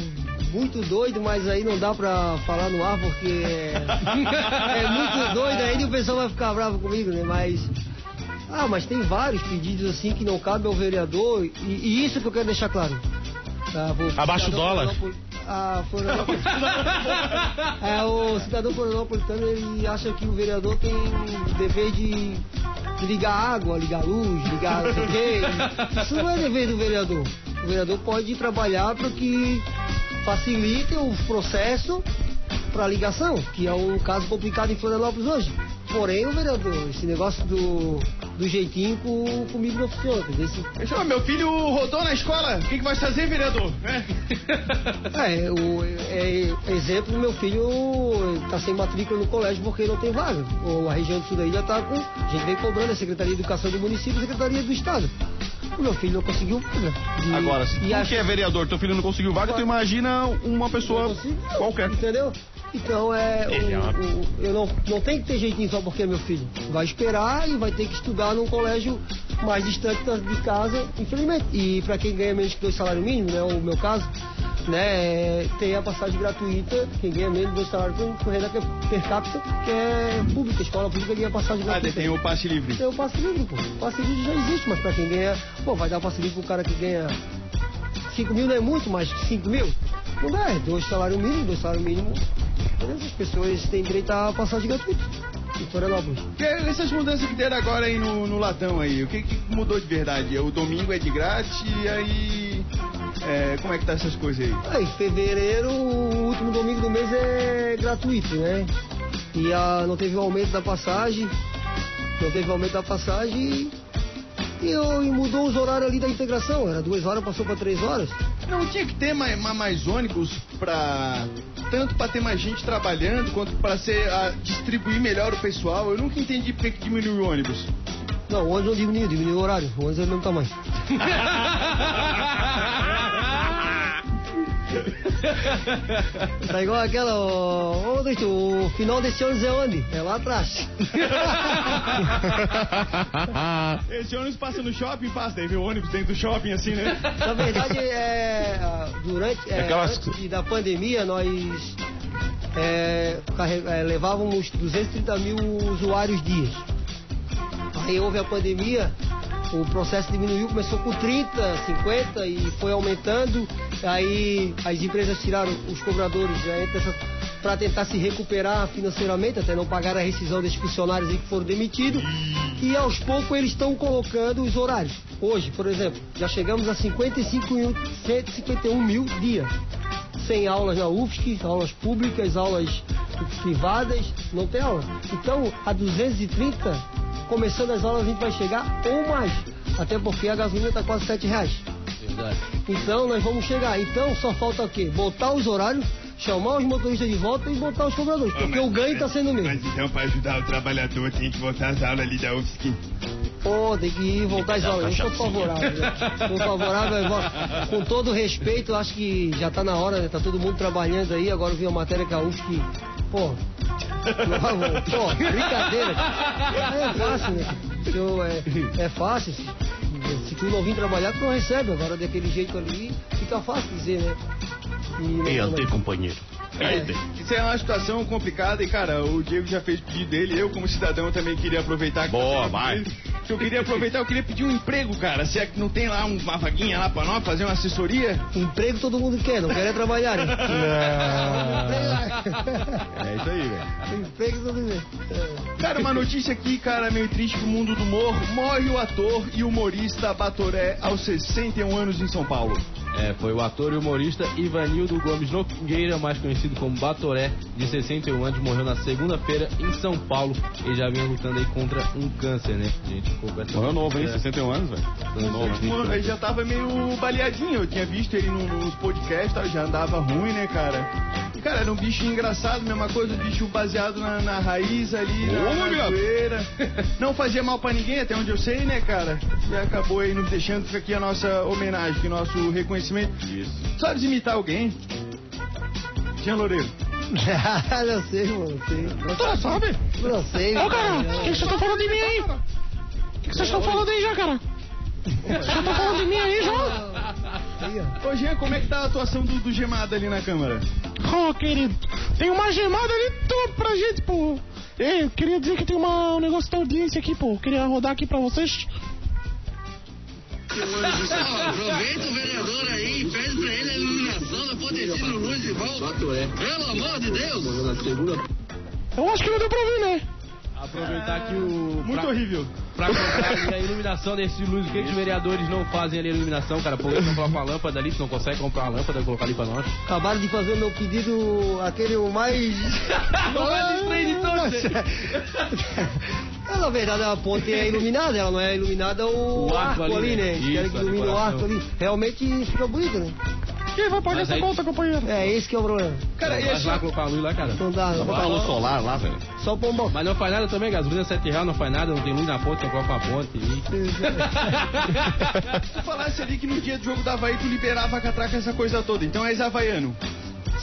muito doido, mas aí não dá pra falar no ar porque é, é muito doido ainda e o pessoal vai ficar bravo comigo, né? Mas. Ah, mas tem vários pedidos assim que não cabe ao vereador e, e isso que eu quero deixar claro. Tá, vou- Abaixa o dólar. Florianópolis- Florianópolis. é, o cidadão florianopolitano ele acha que o vereador tem o dever de, ligar água, ligar luz, ligar não sei o quê. Isso não é dever do vereador. O vereador pode trabalhar para que facilite os processos para ligação, que é um caso complicado em Florianópolis hoje. Porém, o vereador, esse negócio do, do jeitinho com, comigo não funciona. Esse- ver, meu filho rodou na escola. O que, que vai fazer, vereador? É. É, o, é, exemplo, meu filho está sem matrícula no colégio porque não tem vaga. Ou a região do sul da ilha está com. A gente vem cobrando a Secretaria de Educação do município e a Secretaria do Estado. O meu filho não conseguiu vaga. E- Agora, se e tu acha- que é vereador, teu filho não conseguiu vaga, tu imagina uma pessoa qualquer. Entendeu? Então é. Ele é o- uma- o- eu não, não tem que ter jeitinho só porque é meu filho. Vai esperar e vai ter que estudar num colégio mais distante de casa, infelizmente. E para quem ganha menos que dois salários mínimos, né? O meu caso, né? é, Tem a passagem gratuita, quem ganha menos de dois salários por renda per capita, que é pública, escola pública ganha passagem Ah, gratuita. tem o passe livre. Tem o passe livre, pô. O passe livre já existe, mas pra quem ganha. Pô, vai dar passe livre pro cara que ganha 5 mil não é muito, mas 5 mil? Não dá, é dois salários mínimos, dois salários mínimos. Beleza? As pessoas têm direito a passagem gratuita. Em Florianópolis. Que essas mudanças que deram agora aí no, no latão aí, o que, que mudou de verdade? O domingo é de grátis e aí. é, como é que tá essas coisas aí? Aí, fevereiro, o último domingo do mês é gratuito, né? E a, não teve o aumento da passagem. Não teve o aumento da passagem e, e, e mudou os horários ali da integração. Era duas horas, passou para três horas. Não tinha que ter mais, mais, ônibus pra. Tanto pra ter mais gente trabalhando, quanto pra ser, a, distribuir melhor o pessoal. Eu nunca entendi por que diminuiu o ônibus. Não, o ônibus não diminuiu, diminuiu o horário. O ônibus é do mesmo tamanho. Tá igual aquela, ô, ô Dito, o final desse ônibus é onde? É lá atrás. Esse ônibus passa no shopping, passa, daí vê o ônibus dentro do shopping assim, né? Na verdade, é, durante é, Aquelas- antes da pandemia, nós é, é, levávamos 230 mil usuários dias. Aí houve a pandemia, o processo diminuiu, começou com 30, 50 e foi aumentando. Aí as empresas tiraram os cobradores para tentar se recuperar financeiramente, até não pagar a rescisão desses funcionários que foram demitidos. E aos poucos eles estão colocando os horários. Hoje, por exemplo, já chegamos a 55 mil, 151 mil dia. Sem aulas na UFSC, aulas públicas, aulas privadas, não tem aula. Então, a 230, começando as aulas, a gente vai chegar ou mais. Até porque a gasolina está quase 7 reais. Verdade. Então, nós vamos chegar. Então, só falta o quê? Botar os horários, chamar os motoristas de volta e botar os cobradores. Porque o ganho está sendo o mesmo. então, pra ajudar o trabalhador, tem que voltar às aulas ali da UFSC. Pô, tem que ir voltar às aulas. Eu sou favorável. Sou favorável. Com todo respeito, eu acho que já tá na hora, né? Tá todo mundo trabalhando aí. Agora eu vi a matéria que a UFSC. Pô. Pô, brincadeira. É fácil, né? Eu, é, é fácil. Se tu não vir trabalhar, tu não recebe. Agora daquele jeito ali, fica fácil dizer, né? E, E não- ante, companheiro. É. Isso é uma situação complicada e, cara, o Diego já fez o pedido dele. Eu, como cidadão, também queria aproveitar que Boa, você vai. Eu queria aproveitar, eu queria pedir um emprego, cara. Se é que não tem lá uma vaguinha lá pra nós fazer uma assessoria? Emprego todo mundo quer, não quer é trabalhar, né? É isso aí, velho. Emprego todo mundo quer. Cara, uma notícia aqui, cara, meio triste pro mundo do humor. Morre o ator e humorista Batoré aos 61 anos em São Paulo. É, foi o ator e humorista Ivanildo Gomes Nogueira, mais conhecido como Batoré, de 61 anos, morreu na segunda-feira em São Paulo. Ele já vinha lutando aí contra um câncer, né? Gente essa Morreu novo, hein? notícia. 61 anos, velho. Morreu novo. Ele já tava meio baleadinho. Eu tinha visto ele no- nos podcasts, tá? já andava ruim, né, cara? E, cara, era um bicho engraçado, mesma coisa, um bicho baseado na, na raiz ali, Ô, na. Não fazia mal pra ninguém, até onde eu sei, né, cara? E acabou aí nos deixando. Fica aqui a nossa homenagem, aqui, nosso reconhecimento. Isso. Sabe imitar alguém? Jean Loureiro. não sei, mano, sei. Tu não sabe? Não sei. Ô, cara, não. o que que vocês estão falando de mim aí? O que vocês estão falando aí já, cara? Vocês estão falando de mim aí já? Ô, Jean, como é que tá a atuação do, do Gemada ali na câmara? Ô, querido, tem uma gemada ali top pra gente, pô. Ei, eu queria dizer que tem uma, um negócio da audiência aqui, pô. Eu queria rodar aqui pra vocês. Aproveita o vereador aí e pede pra ele a iluminação da Potecino Luz de volta. Pelo amor de Deus! Eu acho que não deu pra ouvir, né? Aproveitar que o. Muito horrível. Pra colocar ali a iluminação desse luz, o que, que os vereadores não fazem ali a iluminação, cara? Pô, não colocam uma lâmpada ali, tu não consegue comprar uma lâmpada colocar ali pra nós. Acabaram de fazer o meu pedido, aquele o mais. Não é distrair de todos. É, na verdade, a ponte é iluminada, ela não é iluminada o, O arco arco, ali, né? né? Isso, que a ilumine o arco ali. Realmente fica bonito, né? Quem vai pagar essa aí- conta, companheiro? É, esse que é o problema. Cara, e Vai esse... lá colocar a luz lá, cara. Não dá, não Botar luz dá. solar lá, velho. Só o pombom. Mas não faz nada também, gasolina 7 reais não faz nada, não tem luz na ponte, coloca uma ponte. E... Tu falasse ali que no dia do jogo da Havaí tu liberava a catraca essa coisa toda, então és havaiano.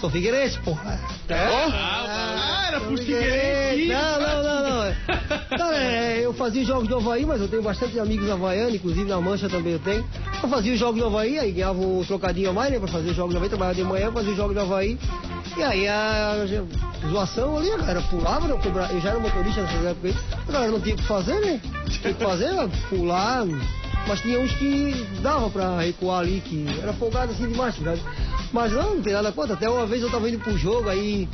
Sou Figueirense, porra. Ah, era pros Figueirense. Não, não, não, não. Não, é, eu fazia os jogos do Havaí, mas eu tenho bastante amigos havaianos, inclusive na Mancha também eu tenho. Eu fazia os jogos do Havaí, aí ganhava um trocadinho a mais, né, pra fazer os jogos do Havaí, trabalhava de manhã, fazia os jogos do Havaí. E aí a, a zoação ali, a galera pulava, né, eu, já era motorista nessa época aí, a galera não tinha o que fazer, né? Tinha que fazer, né, pular, mas tinha uns que dava pra recuar ali, que era folgado assim demais, tá ligado? Mas não, não tem nada contra. Até uma vez eu tava indo pro jogo, aí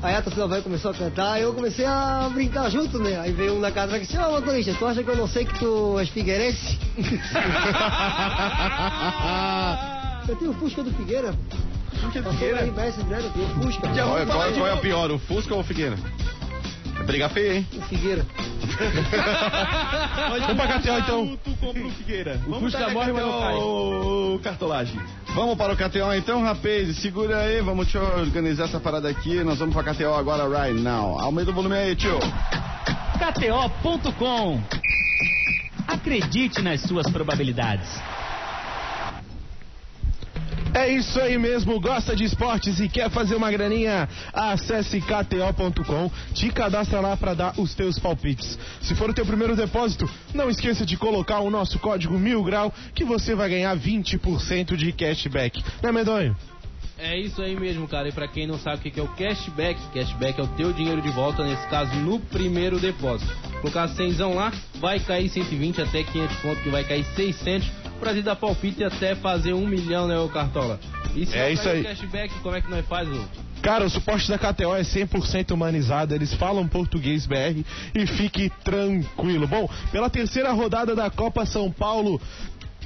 Aí a torcida vai começou a cantar, eu comecei a brincar junto, né? Aí veio um na catraca e disse, ô motorista, tu acha que eu não sei que tu és figueirense? eu tenho o Fusca do Figueira. Fusca do Figueira? RBS eu tenho o Fusca. Qual, é- qual, qual é o novo. pior, o Fusca ou o Figueira? É briga feia, hein? O Figueira. Vamos pra KTO, então. Tu, compra o Figueira. Vamos Fusca morre, mas não cai. o cartolagem. Vamos para o KTO então, rapaz. Segura aí, vamos te organizar essa parada aqui. Nós vamos para KTO agora, right now. Aumenta o volume aí, tio. KTO.com. Acredite nas suas probabilidades. É isso aí mesmo, gosta de esportes e quer fazer uma graninha? Acesse kto.com, te cadastra lá para dar os teus palpites. Se for o teu primeiro depósito, não esqueça de colocar o nosso código mil grau que você vai ganhar 20% de cashback. Né, Medonho? É isso aí mesmo, cara. E pra quem não sabe o que é o cashback, cashback é o teu dinheiro de volta, nesse caso, no primeiro depósito. Colocar 100 lá, vai cair 120 até 500 pontos, que vai cair 600. Pra te dar palpite até fazer um milhão, né, ô Cartola? E se É isso aí. cashback, como é que nós faz? Cara, o suporte da KTO é 100% humanizado, eles falam português BR e fique tranquilo. Bom, pela terceira rodada da Copa São Paulo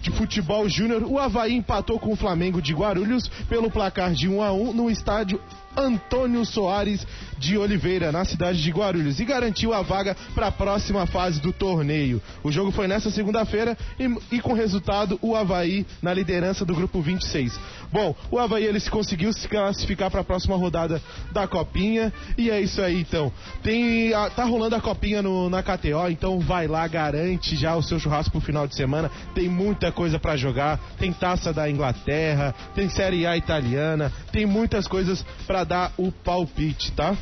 de futebol júnior, o Havaí empatou com o Flamengo de Guarulhos pelo placar de 1 a 1 no estádio Antônio Soares de Oliveira, na cidade de Guarulhos, e garantiu a vaga para a próxima fase do torneio. O jogo foi nessa segunda-feira e, e com resultado o Havaí na liderança do grupo 26. Bom, o Havaí ele se conseguiu se classificar para a próxima rodada da Copinha e é isso aí então. Tem a- tá rolando a Copinha no- na KTO, então vai lá, garante já o seu churrasco pro final de semana. Tem muita coisa para jogar, tem taça da Inglaterra, tem Série A italiana, tem muitas coisas para dar o palpite, tá?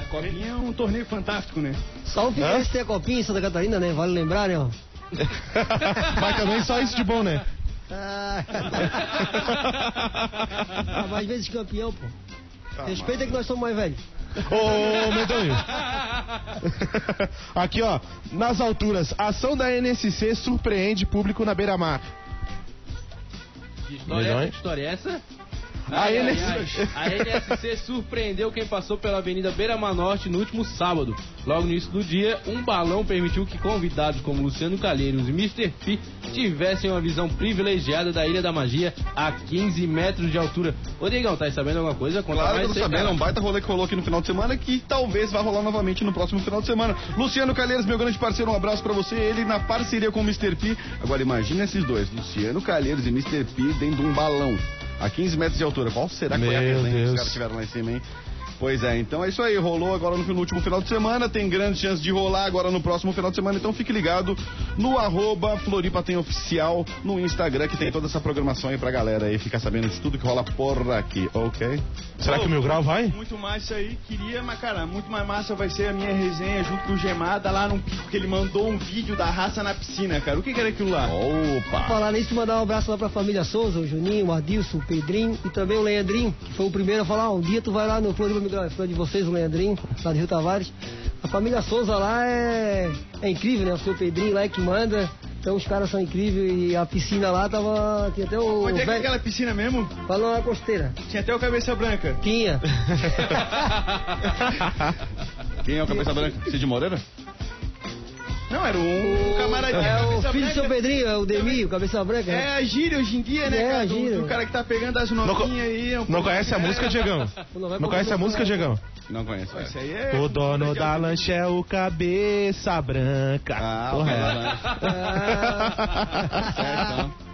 A Copinha é um torneio fantástico, né? Só o Figueirense tem a copinha em Santa Catarina, né? Vale lembrar, né? ó. Mas também só isso de bom, né? Ah, ah, mais vezes campeão, pô. Respeita que nós somos mais velhos. Ô, Medonho. Aqui, ó. Nas alturas, ação da NSC surpreende público na beira-mar. Que história, é que história é essa? A ai, NSC. ai. A NSC surpreendeu quem passou pela Avenida Beira Norte no último sábado. Logo no início do dia, um balão permitiu que convidados como Luciano Calheiros e Mr. P tivessem uma visão privilegiada da Ilha da Magia a 15 metros de altura. Ô, Diegão, tá sabendo alguma coisa? Conta Claro que eu mais tô sabendo, é cara. um baita rolê que rolou aqui no final de semana que talvez vá rolar novamente no próximo final de semana. Luciano Calheiros, meu grande parceiro, um abraço pra você. Ele na parceria com o Mr. P. Agora imagina esses dois, Luciano Calheiros e Mr. P dentro de um balão a 15 metros de altura. Qual será que foi a Meu resenha que os Deus. caras tiveram lá em cima, hein? Pois é, então é isso aí, rolou agora no, no último final de semana, tem grande chance de rolar agora no próximo final de semana, então fique ligado no arroba Floripa tem oficial no Instagram, que tem toda essa programação aí pra galera aí ficar sabendo de tudo que rola por aqui, ok? Será que o Mil Grau vai? Muito massa aí, queria, mas cara, muito mais massa vai ser a minha resenha junto com o Gemada lá num pico que ele mandou um vídeo da raça na piscina, cara. O que, que era aquilo lá? Opa! Falar nisso, mandar um abraço lá pra família Souza, o Juninho, o Adilson, o Pedrinho e também o Leandrinho, que foi o primeiro a falar, ah, um dia tu vai lá no Floripa É fã de vocês, o Leandrinho, lá de Rio Tavares. A família Souza lá é, é incrível, né? O seu Pedrinho lá é que manda. Então os caras são incríveis e a piscina lá tava. Tinha até o. Onde é que é velho- aquela piscina mesmo? Falou na costeira. Tinha até o cabeça branca. Tinha. Quem é o cabeça branca? Cid Moreira? Não, era um, O- camaradinho. É o filho do seu branca. Pedrinho, é o Demi, o cabeça branca. né? É a gíria hoje em dia, né, É, cara? a gíria. do cara que tá pegando as novinhas aí. é um Não conhece a música, Diegão? Não conhece a música, Diegão? Não conheço. Pô, é. Isso aí é... O dono da lancha é o cabeça branca. Ah, Correto. Ah, certo, então.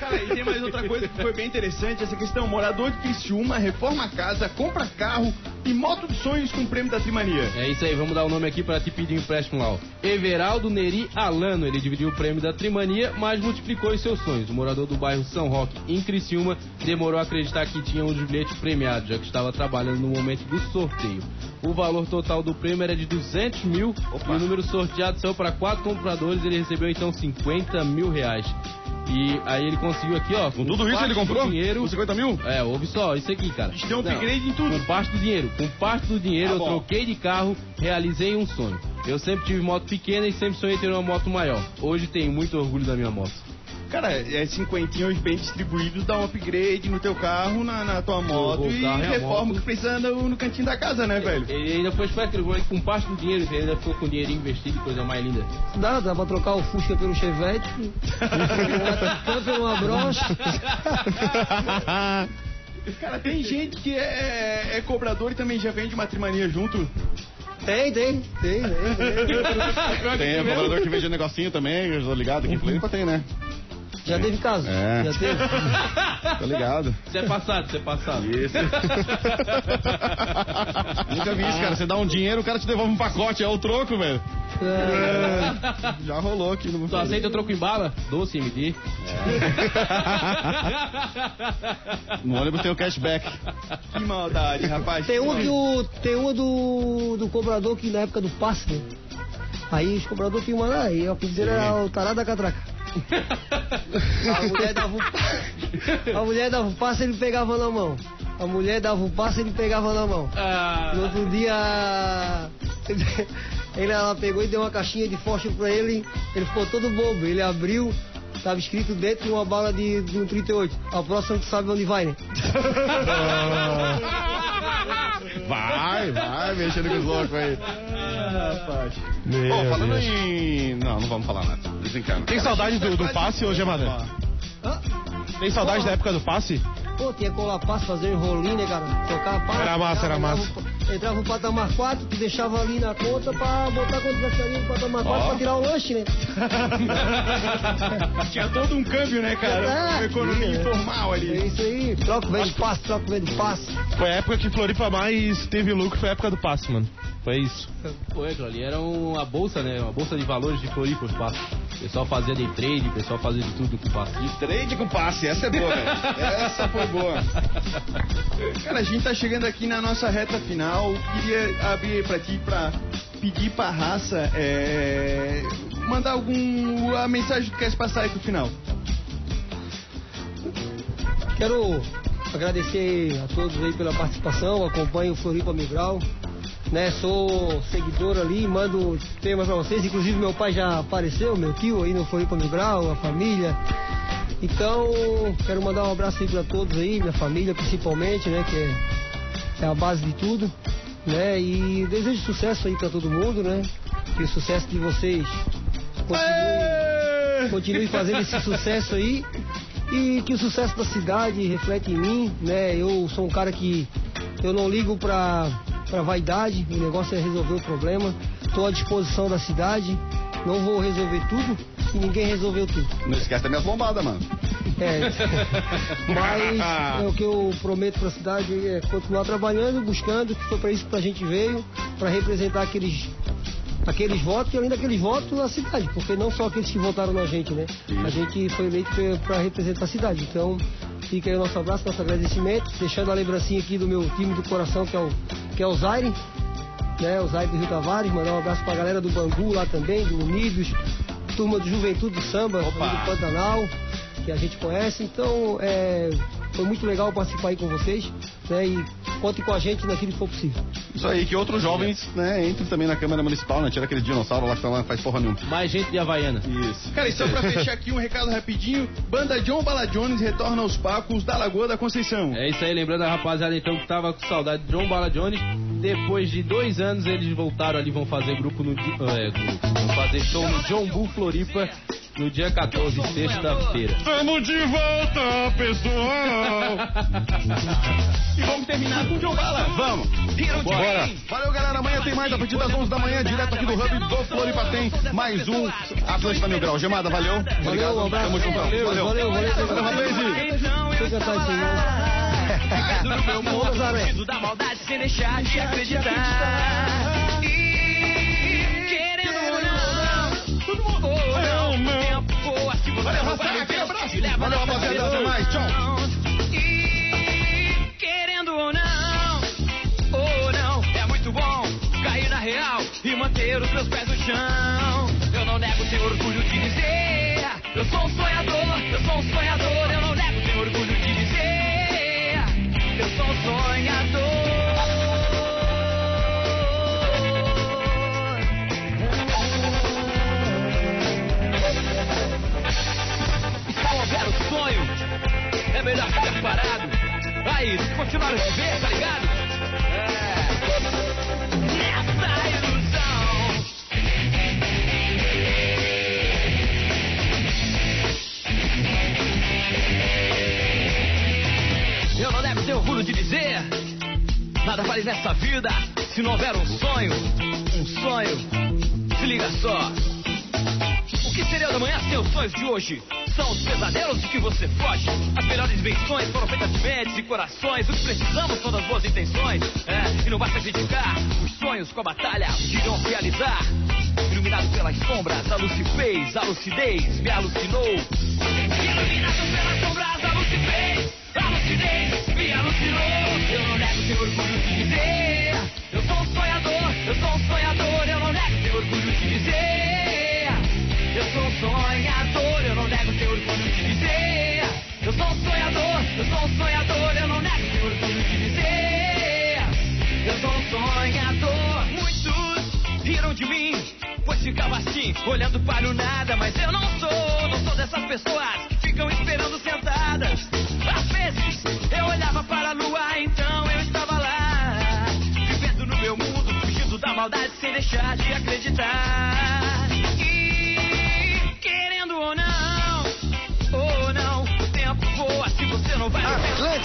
Cara, e tem mais outra coisa que foi bem interessante, essa questão. Morador de Criciúma reforma a casa, compra carro e moto de sonhos com o prêmio da Trimania. É isso aí, vamos dar o nome aqui para te pedir um empréstimo lá. ó. Everaldo Neri Alano, ele dividiu o prêmio da Trimania, mas multiplicou os seus sonhos. O morador do bairro São Roque, em Criciúma, demorou a acreditar que tinha um dos bilhetes premiados, já que estava trabalhando no momento do sorteio. O valor total do prêmio era de 200 mil e o número sorteado saiu para quatro compradores ele recebeu então 50 mil reais. E aí ele conseguiu aqui, ó. Com tudo isso ele comprou? Dinheiro, Com 50 mil? é, ouve só, isso aqui, cara. Eles deu um Não, upgrade em tudo. Com parte do dinheiro. Com parte do dinheiro, Tá eu troquei de carro, realizei um sonho. Eu sempre tive moto pequena e sempre sonhei ter uma moto maior. Hoje tenho muito orgulho da minha moto. Cara, é cinquentinhos bem distribuídos, dá um upgrade no teu carro, na, na tua moto o e e reforma o moto. que precisa no, no cantinho da casa, né, velho? Ele ainda foi que com parte do dinheiro, ele ainda ficou com dinheiro investido, coisa mais linda. Dá, dá pra trocar o Fusca pelo Chevette, um pelo uma brocha. Cara, tem gente que é, é cobrador e também já vende matrimania junto. Tem, tem, tem, tem. tem. Tem o cobrador que vende negocinho também, eu tô ligado aqui em Floripa tem, né? Já teve caso? É. Já teve? Tô ligado. Isso é passado, isso é passado. Isso. Nunca vi isso, cara. Você dá um dinheiro, o cara te devolve um pacote, é o troco, velho. É. Já rolou aqui no Tu aceita o troco em bala? Doce MD. No ônibus tem o cashback. Que maldade, rapaz. Tem uma que o. Tem uma do, do cobrador que na época do passe, né? Aí os cobradores tinham uma lá, e o apelido dele era o tarado da catraca. A mulher dava um passe. A mulher dava um passe, ele pegava na mão. A mulher dava um passe, ele pegava na mão. Ah, No outro dia, ele, ela pegou e deu uma caixinha de fósforo pra ele. Ele ficou todo bobo. Ele abriu, tava escrito dentro de uma bala de, de um 38. A próxima tu sabe onde vai, né? Vai, vai, mexendo com os loucos aí. Meu Bom, falando Deus. em. Não, não vamos falar nada. Desencana. Tem saudade do, do passe hoje, Amadeu? Hã? Tem saudade da época do passe? Pô, tinha que colar passe, fazer um rolinho, né, cara? Tocar passe. Era massa, era massa. Entrava o patamar 4, tu deixava ali na conta pra botar quando tivesse ali no patamar 4 pra tirar o lanche, né? Tinha todo um câmbio, né, cara? É, economia informal É ali. isso aí. Troca, vende passe, troca, vende passe. Foi a época que Floripa mais teve lucro, foi a época do passe, mano. Foi isso. Foi, aquilo ali era uma bolsa, né? Uma bolsa de valores de Floripa, os passos. O pessoal fazia day trade, o pessoal fazia de tudo com passe. Trade com passe, essa é boa, velho. Essa foi boa. Cara, a gente tá chegando aqui na nossa reta final. Queria abrir pra ti pra pedir pra raça é, mandar algum. a mensagem que queres passar aí pro final. Quero agradecer a todos aí pela participação, acompanho o Floripa Migral, né? Sou seguidor ali, mando temas para vocês, inclusive meu pai já apareceu, meu tio aí no Floripa Migral, a família. Então, quero mandar um abraço aí para todos aí, minha família principalmente, né? Que é, a base de tudo, né? E desejo sucesso aí para todo mundo, né? Que o sucesso de vocês continue, continue fazendo esse sucesso aí e que o sucesso da cidade reflete em mim, né? Eu sou um cara que eu não ligo pra, pra vaidade, o negócio é resolver o problema. Estou à disposição da cidade, não vou resolver tudo e ninguém resolveu tudo. Não esquece das minhas bombadas, mano. É, mas é, o que eu prometo para a cidade é continuar trabalhando, buscando, que foi para isso que a gente veio, para representar aqueles aqueles votos e além daqueles votos na cidade, porque não só aqueles que votaram na gente, né? A gente foi eleito para representar a cidade. Então, fica aí o nosso abraço, nosso agradecimento, deixando a lembrancinha aqui do meu time do coração, que é o, que é o Zaire, né? O Zaire do Rio Tavares, mandar um abraço pra galera do Bangu lá também, do Unidos, turma do Juventude do Samba, ali do Pantanal, que a gente conhece. Então, é, foi muito legal participar aí com vocês, né? E contem com a gente naquilo que for possível. Isso aí, que outros jovens, né, entrem também na Câmara Municipal, né? Tira aquele dinossauro lá que tá lá, faz porra nenhuma. Mais gente de Havaiana. Isso. Cara, e só pra fechar aqui um recado rapidinho, banda John Bala Jones retorna aos palcos da Lagoa da Conceição. É isso aí, lembrando a rapaziada então que tava com saudade de John Bala Jones. Depois de dois anos eles voltaram ali, vão fazer grupo no é, grupo, vão fazer show no John Bull Floripa no dia 14, sexta-feira. Tamo de volta, pessoal! E vamos terminar com o John Bala. Vamos! Bora! Valeu, galera. Amanhã tem mais a partir das 11 da manhã, direto aqui do Hub do Floripa tem mais um Atlântica Mil Grau. Gemada, valeu. Valeu, um abraço. Tamo juntão. Valeu, Valeu. valeu, valeu. Valeu, rapaz. Sem cantar isso aí, não. no meu Ô, Nazaré. mundo da maldade sem deixar de acreditar. E querendo ou não, ou não, o tempo voa se você não vai abraço. te leva na. Até mais. Tchau. E querendo ou não, ou não, é muito bom cair na real e manter os meus pés no chão. Eu não nego, tenho orgulho de dizer. Eu sou um sonhador, eu sou um sonhador. Sonho, é melhor ficar parado. Aí, se continuar a viver, tá ligado? Vale nessa vida se não houver um sonho. Um sonho. Se liga só. O que seria da manhã sem os sonhos de hoje? São os pesadelos de que você foge. As melhores invenções foram feitas de mentes e corações. O que precisamos são das boas intenções. É, e não basta criticar. Os sonhos com a batalha irão realizar. Iluminado pelas sombras, a luz se fez, a lucidez me alucinou. Iluminado pelas sombras, a luz se fez, a lucidez me alucinou. Eu não nego, tenho orgulho de um sonhador, eu não nego, orgulho de dizer. Eu sou um sonhador. Muitos riram de mim, pois ficava assim, olhando para o nada. Mas eu não sou, não sou dessas pessoas que ficam esperando sentadas. Às vezes eu olhava para a lua, então eu estava lá, vivendo no meu mundo, fugindo da maldade sem deixar de acreditar.